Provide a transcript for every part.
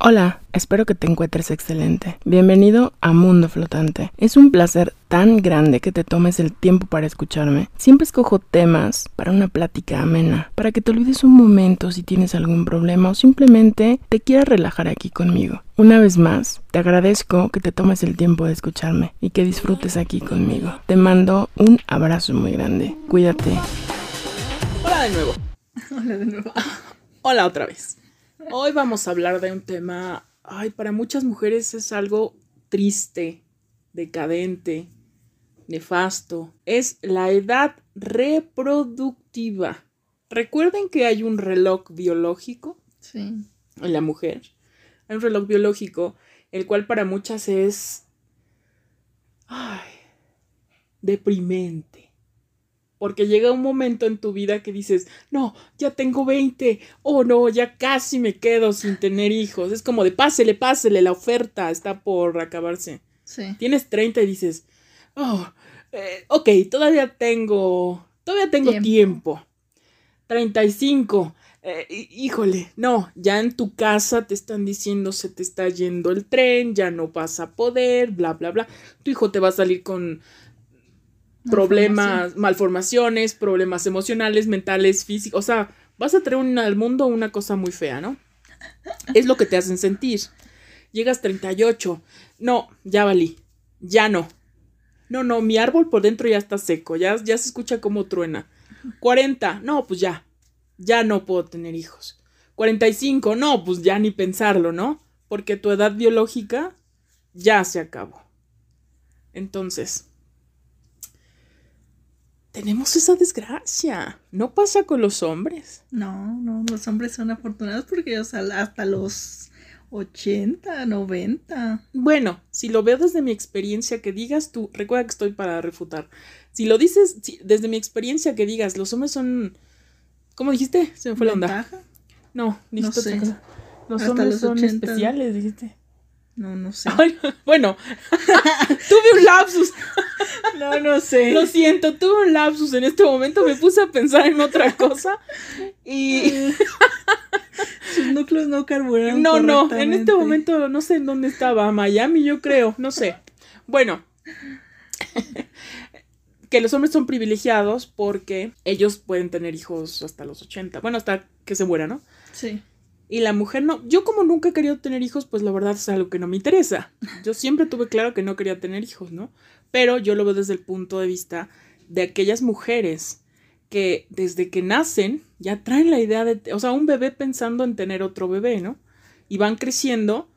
Hola, espero que te encuentres excelente. Bienvenido a Mundo Flotante. Es un placer tan grande que te tomes el tiempo para escucharme. Siempre escojo temas para una plática amena, para que te olvides un momento si tienes algún problema o simplemente te quieras relajar aquí conmigo. Una vez más, te agradezco que te tomes el tiempo de escucharme y que disfrutes aquí conmigo. Te mando un abrazo muy grande. Cuídate. Hola de nuevo. Hola de nuevo. Hola otra vez. Hoy vamos a hablar de un tema, ay, para muchas mujeres es algo triste, decadente, nefasto. Es la edad reproductiva. Recuerden que hay un reloj biológico Sí. en la mujer. Hay un reloj biológico, el cual para muchas es ay, deprimente. Porque llega un momento en tu vida que dices, no, ya tengo 20, o no, ya casi me quedo sin tener hijos. Es como de pásele, pásele, la oferta está por acabarse. Sí. Tienes 30 y dices, oh, eh, ok, todavía tengo, todavía tengo Tiempo. tiempo. 35, eh, hí- híjole, no, ya en tu casa te están diciendo se te está yendo el tren, ya no vas a poder, bla, bla, bla. Tu hijo te va a salir con problemas, malformaciones, problemas emocionales, mentales, físicos, o sea, vas a traer al mundo una cosa muy fea, ¿no? Es lo que te hacen sentir. Llegas 38, no, ya valí, ya no. No, no, mi árbol por dentro ya está seco, ya, ya se escucha como truena. 40, no, pues ya, ya no puedo tener hijos. 45, no, pues ya ni pensarlo, ¿no? Porque tu edad biológica ya se acabó. Entonces, tenemos esa desgracia. No pasa con los hombres. No, no, los hombres son afortunados porque ellos al- hasta los 80, 90. Bueno, si lo veo desde mi experiencia que digas tú, recuerda que estoy para refutar. Si lo dices si- desde mi experiencia que digas, los hombres son... ¿Cómo dijiste? Se me fue la onda. No, dijiste sé. otra cosa. Los Hasta hombres los son 80. especiales, dijiste. No, no sé. Ay, bueno, tuve un lapsus. No, no sé. Lo siento, tuve un lapsus en este momento. Me puse a pensar en otra cosa. Y Sus núcleos no carburaron. no, no, en este momento no sé en dónde estaba. Miami, yo creo, no sé. Bueno, que los hombres son privilegiados porque ellos pueden tener hijos hasta los 80. Bueno, hasta que se mueran, ¿no? Sí. Y la mujer no. Yo como nunca he querido tener hijos, pues la verdad es algo que no me interesa. Yo siempre tuve claro que no quería tener hijos, ¿no? Pero yo lo veo desde el punto de vista de aquellas mujeres que desde que nacen ya traen la idea de, o sea, un bebé pensando en tener otro bebé, ¿no? Y van creciendo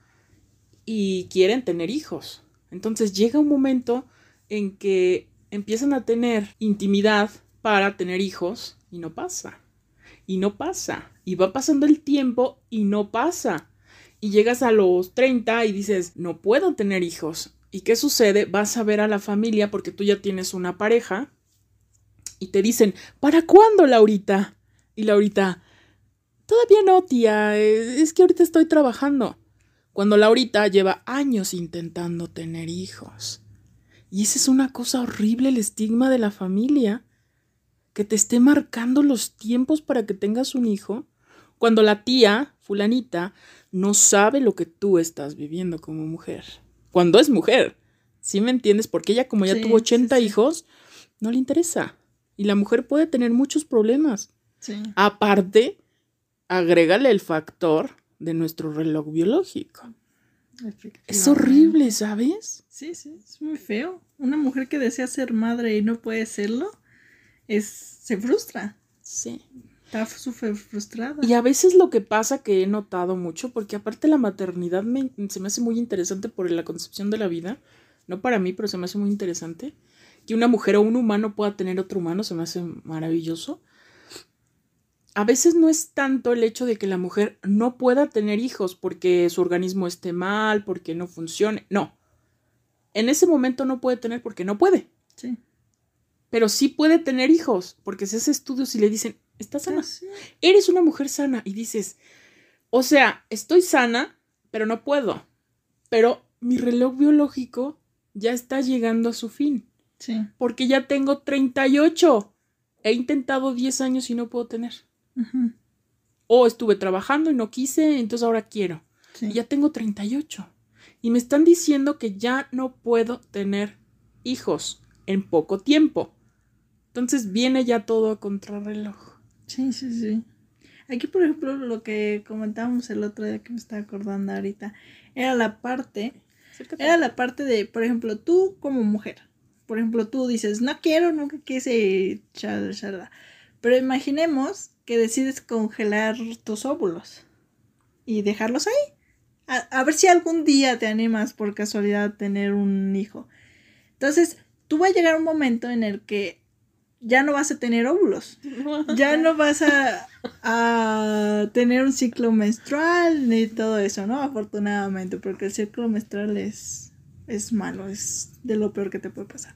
y quieren tener hijos. Entonces llega un momento en que empiezan a tener intimidad para tener hijos y no pasa. Y no pasa. Y va pasando el tiempo y no pasa. Y llegas a los 30 y dices, no puedo tener hijos. ¿Y qué sucede? Vas a ver a la familia porque tú ya tienes una pareja y te dicen, ¿para cuándo, Laurita? Y Laurita, todavía no, tía, es que ahorita estoy trabajando. Cuando Laurita lleva años intentando tener hijos. Y esa es una cosa horrible, el estigma de la familia. Que te esté marcando los tiempos para que tengas un hijo. Cuando la tía, fulanita, no sabe lo que tú estás viviendo como mujer. Cuando es mujer. ¿Sí me entiendes? Porque ella como ya Sí, tuvo 80 sí, sí. hijos, no le interesa. Y la mujer puede tener muchos problemas. Sí. Aparte, agrégale el factor de nuestro reloj biológico. Es horrible, ¿sabes? Sí, sí, es muy feo. Una mujer que desea ser madre y no puede serlo, es, se frustra. Sí. Está súper frustrada. Y a veces lo que pasa que he notado mucho, porque aparte la maternidad me- se me hace muy interesante por la concepción de la vida, no para mí, pero se me hace muy interesante, que una mujer o un humano pueda tener otro humano, se me hace maravilloso. A veces no es tanto el hecho de que la mujer no pueda tener hijos porque su organismo esté mal, porque no funcione, no. En ese momento no puede tener porque no puede, Sí. Pero sí puede tener hijos, porque se hace estudios y le dicen, ¿estás sana? Ah, eres una mujer sana y dices, o sea, estoy sana, pero no puedo. Pero mi reloj biológico ya está llegando a su fin, Sí. porque ya tengo 38. He intentado 10 años y no puedo tener. O estuve trabajando y no quise, entonces ahora quiero. Sí. Y ya tengo 38. Y me están diciendo que ya no puedo tener hijos en poco tiempo. Entonces viene ya todo a contrarreloj. Sí, sí, sí. Aquí, por ejemplo, lo que comentábamos el otro día que me estaba acordando ahorita, era la parte, Acércate. era la parte de, por ejemplo, tú como mujer. Por ejemplo, tú dices, no quiero, nunca quise, chalada, chalada. Pero imaginemos que decides congelar tus óvulos y dejarlos ahí. A, a ver si algún día te animas por casualidad a tener un hijo. Entonces, tú va a llegar un momento en el que ya no vas a tener óvulos ya no vas a, a tener un ciclo menstrual ni todo eso, ¿no? Afortunadamente, porque el ciclo menstrual es, es malo, es de lo peor que te puede pasar.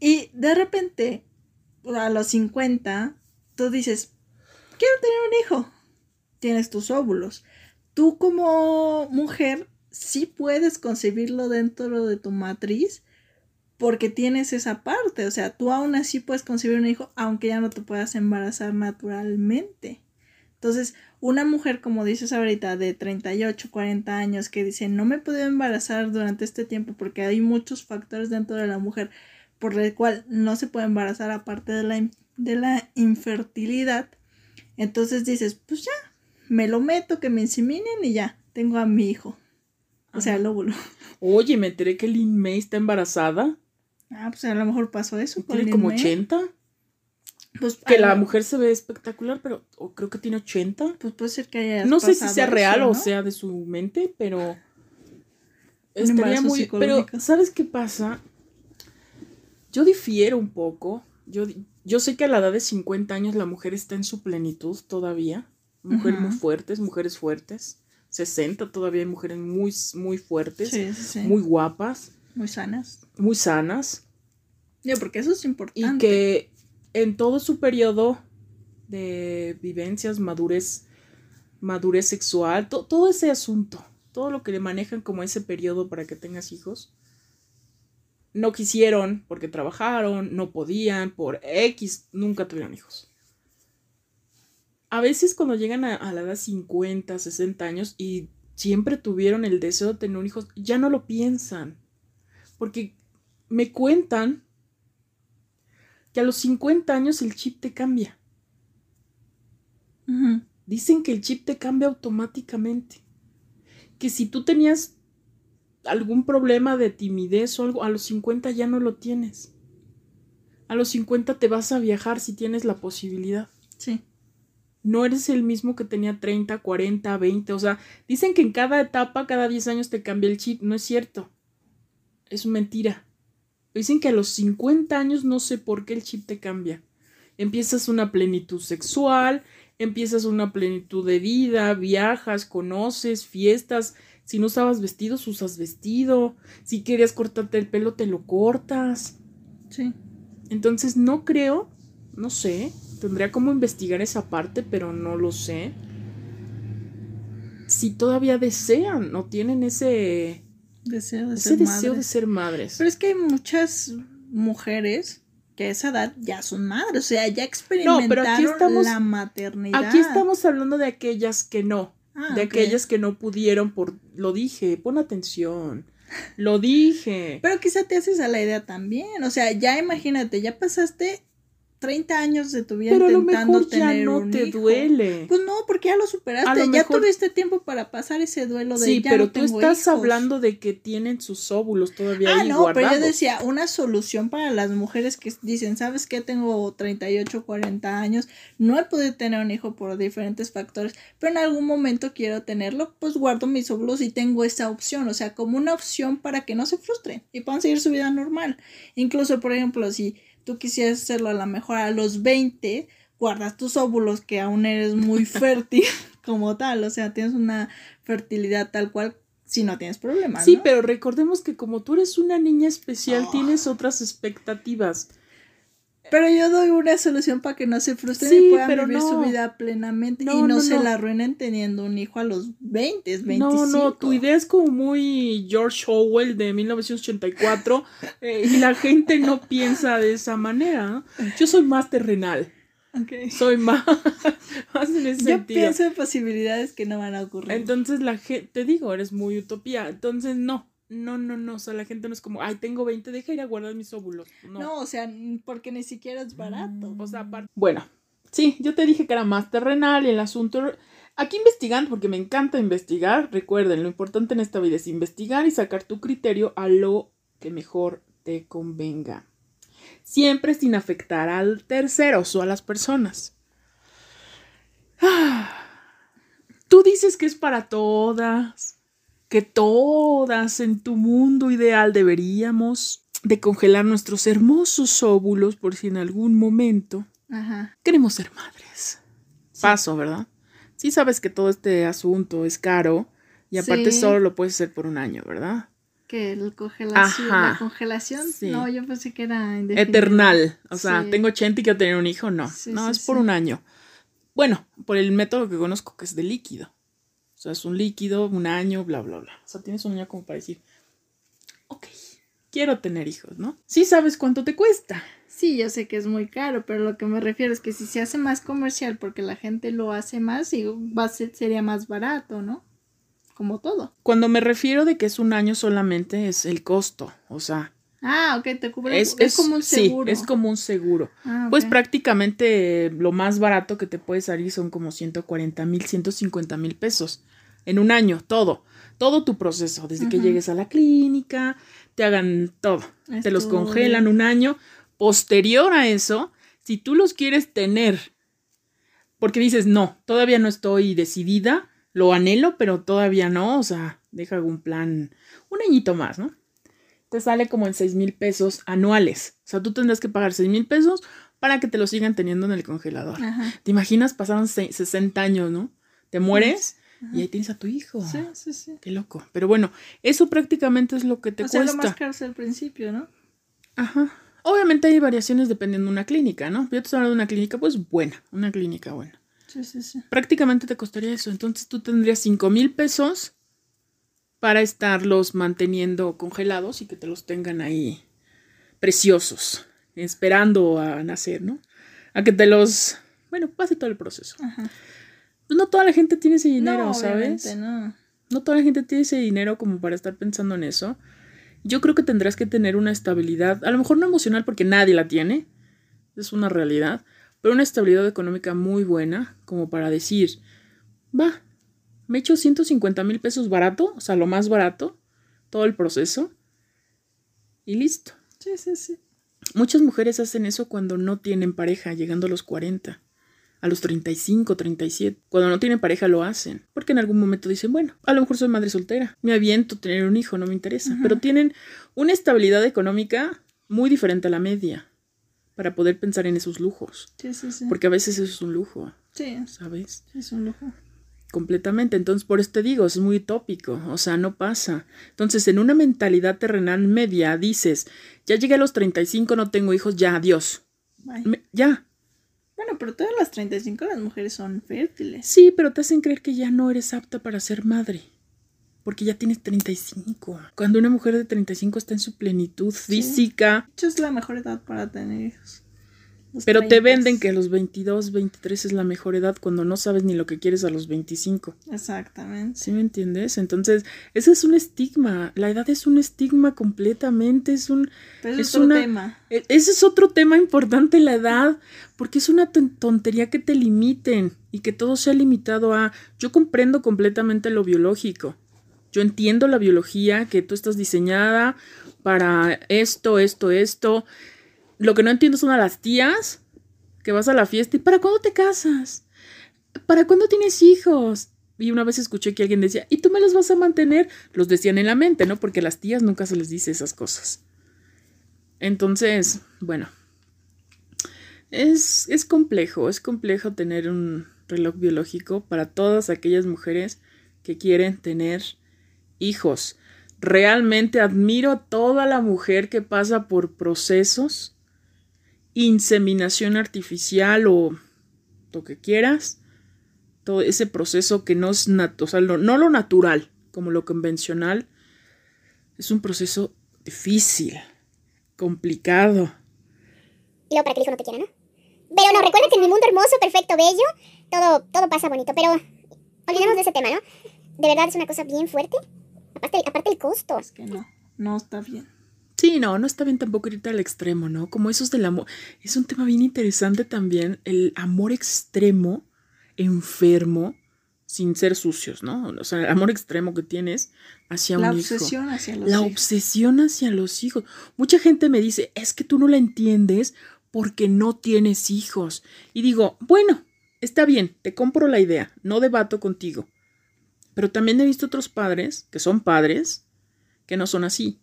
Y de repente, a los 50, tú dices, quiero tener un hijo. Tienes tus óvulos. Tú como mujer sí puedes concebirlo dentro de tu matriz porque tienes esa parte, o sea, tú aún así puedes concebir un hijo aunque ya no te puedas embarazar naturalmente. Entonces, una mujer, como dices ahorita, de 38, 40 años, que dice, no me he podido embarazar durante este tiempo porque hay muchos factores dentro de la mujer por el cual no se puede embarazar aparte de la, de la infertilidad. Entonces dices, pues ya, me lo meto, que me inseminen y ya, tengo a mi hijo. O sea, el óvulo. Oye, me enteré que Lin May está embarazada. Ah, pues a lo mejor pasó eso. Tiene como May. 80. Pues, Que la mujer se ve espectacular, pero creo que tiene 80. Pues puede ser que haya. No sé si sea real eso, o sea de su mente, pero estaría muy. Pero. ¿sabes qué pasa? Yo difiero un poco. Yo, yo sé que a la edad de 50 años la mujer está en su plenitud todavía. Mujeres muy fuertes, mujeres fuertes. 60 todavía hay mujeres muy, muy fuertes, Sí, sí, sí. muy guapas, Muy sanas. muy sanas. Yo, porque eso es Y importante. que en todo su periodo de vivencias, madurez, madurez sexual, to- todo ese asunto, todo lo que le manejan como ese periodo para que tengas hijos, no quisieron porque trabajaron, no podían, por X, nunca tuvieron hijos. A veces cuando llegan a, a la edad 50, 60 años y siempre tuvieron el deseo de tener hijos, ya no lo piensan. Porque me cuentan que a los 50 años el chip te cambia. Dicen que el chip te cambia automáticamente. Que si tú tenías algún problema de timidez o algo, a los 50 ya no lo tienes. A los 50 te vas a viajar si tienes la posibilidad. Sí. No eres el mismo que tenía 30, 40, 20. O sea, dicen que en cada etapa, cada 10 años te cambia el chip. No es cierto. Es mentira. Dicen que a los 50 años no sé por qué el chip te cambia. Empiezas una plenitud sexual, empiezas una plenitud de vida, viajas, conoces, fiestas. Si no usabas vestidos, usas vestido. Si querías cortarte el pelo, te lo cortas. Sí. Entonces no creo, no sé, tendría como investigar esa parte, pero no lo sé. Si todavía desean o tienen ese, Deseo de ese ser deseo de ser madres. Pero es que hay muchas mujeres que a esa edad ya son madres. O sea, ya No, experimentaron pero aquí estamos- la maternidad. Aquí estamos hablando de aquellas que no, Ah, de aquellas que no pudieron por... Lo dije, pon atención. Lo dije. Pero quizá te haces a la idea también. O sea, ya imagínate, ya pasaste 30 años de tu vida Pero a lo intentando mejor ya tener no un te hijo. duele. Pues no, porque ya lo superaste. A lo ya mejor- tuviste tiempo para pasar ese duelo de Sí, ya pero no tú tengo estás hijos. hablando de que tienen sus óvulos todavía Ah, ahí no, pero yo decía, una solución para las mujeres que dicen, ¿sabes qué? Tengo 38, 40 años, no he podido tener un hijo por diferentes factores, pero en algún momento quiero tenerlo, pues guardo mis óvulos y tengo esa opción, o sea, como una opción para que no se frustren y puedan seguir su vida normal. Incluso, por ejemplo, si tú quisieras hacerlo a lo mejor a los 20, guardas tus óvulos que aún eres muy fértil como tal, o sea, tienes una fertilidad tal cual si no tienes problemas. Sí, ¿no? pero recordemos que como tú eres una niña especial, Oh. tienes otras expectativas. Pero yo doy una solución para que no se frustren Sí, y puedan pero vivir su vida plenamente No, y no, no, se la arruinen teniendo un hijo a los 20, 25. No, no, tu idea es como muy George Orwell de 1984 eh, y la gente no piensa de esa manera. Yo soy más terrenal. Soy más, más en ese Yo sentido. pienso en posibilidades que no van a ocurrir. Entonces la gente, te digo, eres muy utopía. Entonces no, no, no, no. O sea, la gente no es como, ay, tengo 20, deja ir a guardar mis óvulos. No. no. o sea, porque ni siquiera es barato. O sea, aparte. Bueno, sí, yo te dije que era más terrenal y el asunto. Aquí investigando, porque me encanta investigar. Recuerden, lo importante en esta vida es investigar y sacar tu criterio a lo que mejor te convenga. Siempre sin afectar al tercero o a las personas. Ah, Tú dices que es para todas, que todas en tu mundo ideal deberíamos de congelar nuestros hermosos óvulos por si en algún momento Ajá. queremos ser madres. Paso, ¿verdad? Sí sabes que todo este asunto es caro y aparte Sí. solo lo puedes hacer por un año, ¿verdad? Que el congelación, Ajá. la congelación, Sí. no, yo pensé que era indefinido. Eternal. O sea, Sí. tengo 80 y quiero tener un hijo, no. Sí, no, es por un año. Bueno, por el método que conozco que es de líquido. O sea, es un líquido, un año, bla, bla, bla. O sea, tienes un año como para decir, ok, quiero tener hijos, ¿no? Sí sabes cuánto te cuesta. Sí, yo sé que es muy caro, pero lo que me refiero es que si se hace más comercial porque la gente lo hace más, y va a ser, sería más barato, ¿no? Como todo. Cuando me refiero de que es un año solamente es el costo. O sea, Ah, ok, te cubre. es, Es, como un sí, seguro. es como un seguro. Ah, Pues prácticamente lo más barato que te puede salir son como 140 mil, 150 mil pesos en un año, todo, todo tu proceso, desde que llegues a la clínica, te hagan todo, te los congelan un año. Posterior a eso, si tú los quieres tener, porque dices, no, todavía no estoy decidida, lo anhelo, pero todavía no, o sea, deja algún plan, un añito más, ¿no? Te sale como en 6 mil pesos anuales. O sea, tú tendrás que pagar 6 mil pesos para que te lo sigan teniendo en el congelador. Ajá. ¿Te imaginas? Pasaron se- 60 años, ¿no? Te mueres y ahí tienes a tu hijo. Sí, sí, sí. Qué loco. Pero bueno, eso prácticamente es lo que te o sea, cuesta. lo más caro es al principio, ¿no? Ajá. Obviamente hay variaciones dependiendo de una clínica, ¿no? Yo te estoy hablando de una clínica, pues buena, una clínica buena. Sí, sí, sí. Prácticamente te costaría eso. Entonces tú tendrías 5 mil pesos para estarlos manteniendo congelados y que te los tengan ahí preciosos, esperando a nacer, ¿no? A que te los, bueno, pase todo el proceso. Ajá. Pues no toda la gente tiene ese dinero, no, ¿sabes? no. No toda la gente tiene ese dinero como para estar pensando en eso. Yo creo que tendrás que tener una estabilidad, a lo mejor no emocional porque nadie la tiene, es una realidad, pero una estabilidad económica muy buena como para decir, va, me echo 150 mil pesos barato, o sea, lo más barato, todo el proceso, y listo. Sí, sí, sí. Muchas mujeres hacen eso cuando no tienen pareja, llegando a los 40, a los 35, 37. Cuando no tienen pareja lo hacen, porque en algún momento dicen, bueno, a lo mejor soy madre soltera, me aviento tener un hijo, no me interesa, pero tienen una estabilidad económica muy diferente a la media para poder pensar en esos lujos, Sí, sí, sí. porque a veces eso es un lujo, Sí, ¿sabes? sí, es un lujo. Completamente. Entonces, por eso te digo, es muy utópico. O sea, no pasa. Entonces, en una mentalidad terrenal media, dices, ya llegué a los 35, no tengo hijos, ya, adiós. Me- ya. Bueno, pero todas las 35 las mujeres son fértiles. Sí, pero te hacen creer que ya no eres apta para ser madre. Porque ya tienes 35. Cuando una mujer de 35 está en su plenitud física, De hecho, es la mejor edad para tener hijos. Los pero te 30. venden que a los 22, 23 es la mejor edad cuando no sabes ni lo que quieres a los 25. Exactamente. ¿Sí me entiendes? Entonces, ese es un estigma. La edad es un estigma completamente. Es un. Pero Es es otro una- tema. e- Ese es otro tema importante, la edad. Porque es una ton- tontería que te limiten y que todo sea limitado a. Yo comprendo completamente lo biológico. Yo entiendo la biología, que tú estás diseñada para esto, esto, esto. Lo que no entiendo son a las tías que vas a la fiesta y ¿para cuándo te casas? ¿Para cuándo tienes hijos? Y una vez escuché que alguien decía, ¿y tú me los vas a mantener? Los decían en la mente, ¿no? Porque a las tías nunca se les dice esas cosas. Entonces, bueno, es, es complejo, es complejo tener un reloj biológico para todas aquellas mujeres que quieren tener hijos. Realmente admiro a toda la mujer que pasa por procesos, inseminación artificial o lo que quieras, todo ese proceso que no es o sea, no lo natural, como lo convencional, es un proceso difícil, complicado. Y luego para que el hijo no te quiera, ¿no? Pero no, recuerda que en mi mundo hermoso, perfecto, bello, todo, todo pasa bonito. Pero olvidemos de ese tema, ¿no? De verdad es una cosa bien fuerte. Aparte, aparte el costo. Es que no, no está bien. Sí, no, no está bien tampoco irte al extremo, ¿no? Como esos del amor. Es un tema bien interesante también, el amor extremo, enfermo, sin ser sucios, ¿no? O sea, el amor extremo que tienes hacia La un hijo. obsesión hacia los La hijos. obsesión hacia los hijos. Mucha gente me dice, es que tú no la entiendes porque no tienes hijos. Y digo, bueno, está bien, te compro la idea, no debato contigo. Pero también he visto otros padres, que son padres, que no son así.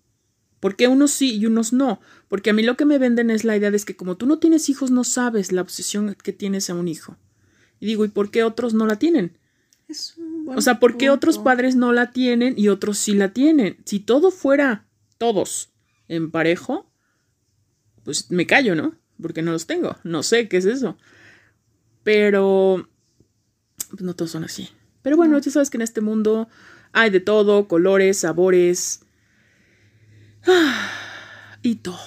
¿Por qué unos sí y unos no? Porque a mí lo que me venden es la idea de que como tú no tienes hijos, no sabes la obsesión que tienes a un hijo. Y digo, ¿y por qué otros no la tienen? Es un buen O sea, ¿por qué otros padres no la tienen y otros sí la tienen? Si todo fuera todos en parejo, pues me callo, ¿no? Porque no los tengo. No sé qué es eso. Pero, pues no todos son así. Pero bueno, No. ya sabes que en este mundo hay de todo, colores, sabores y todo.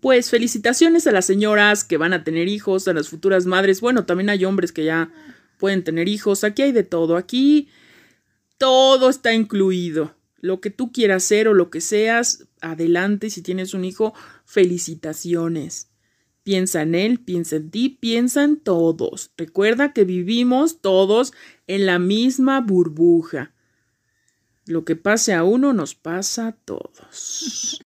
Pues felicitaciones a las señoras que van a tener hijos, a las futuras madres. Bueno, también hay hombres que ya pueden tener hijos. Aquí hay de todo. Aquí todo está incluido. Lo que tú quieras ser o lo que seas, adelante. Si tienes un hijo, felicitaciones. Piensa en él, piensa en ti, piensa en todos. Recuerda que vivimos todos en la misma burbuja. Lo que pase a uno nos pasa a todos.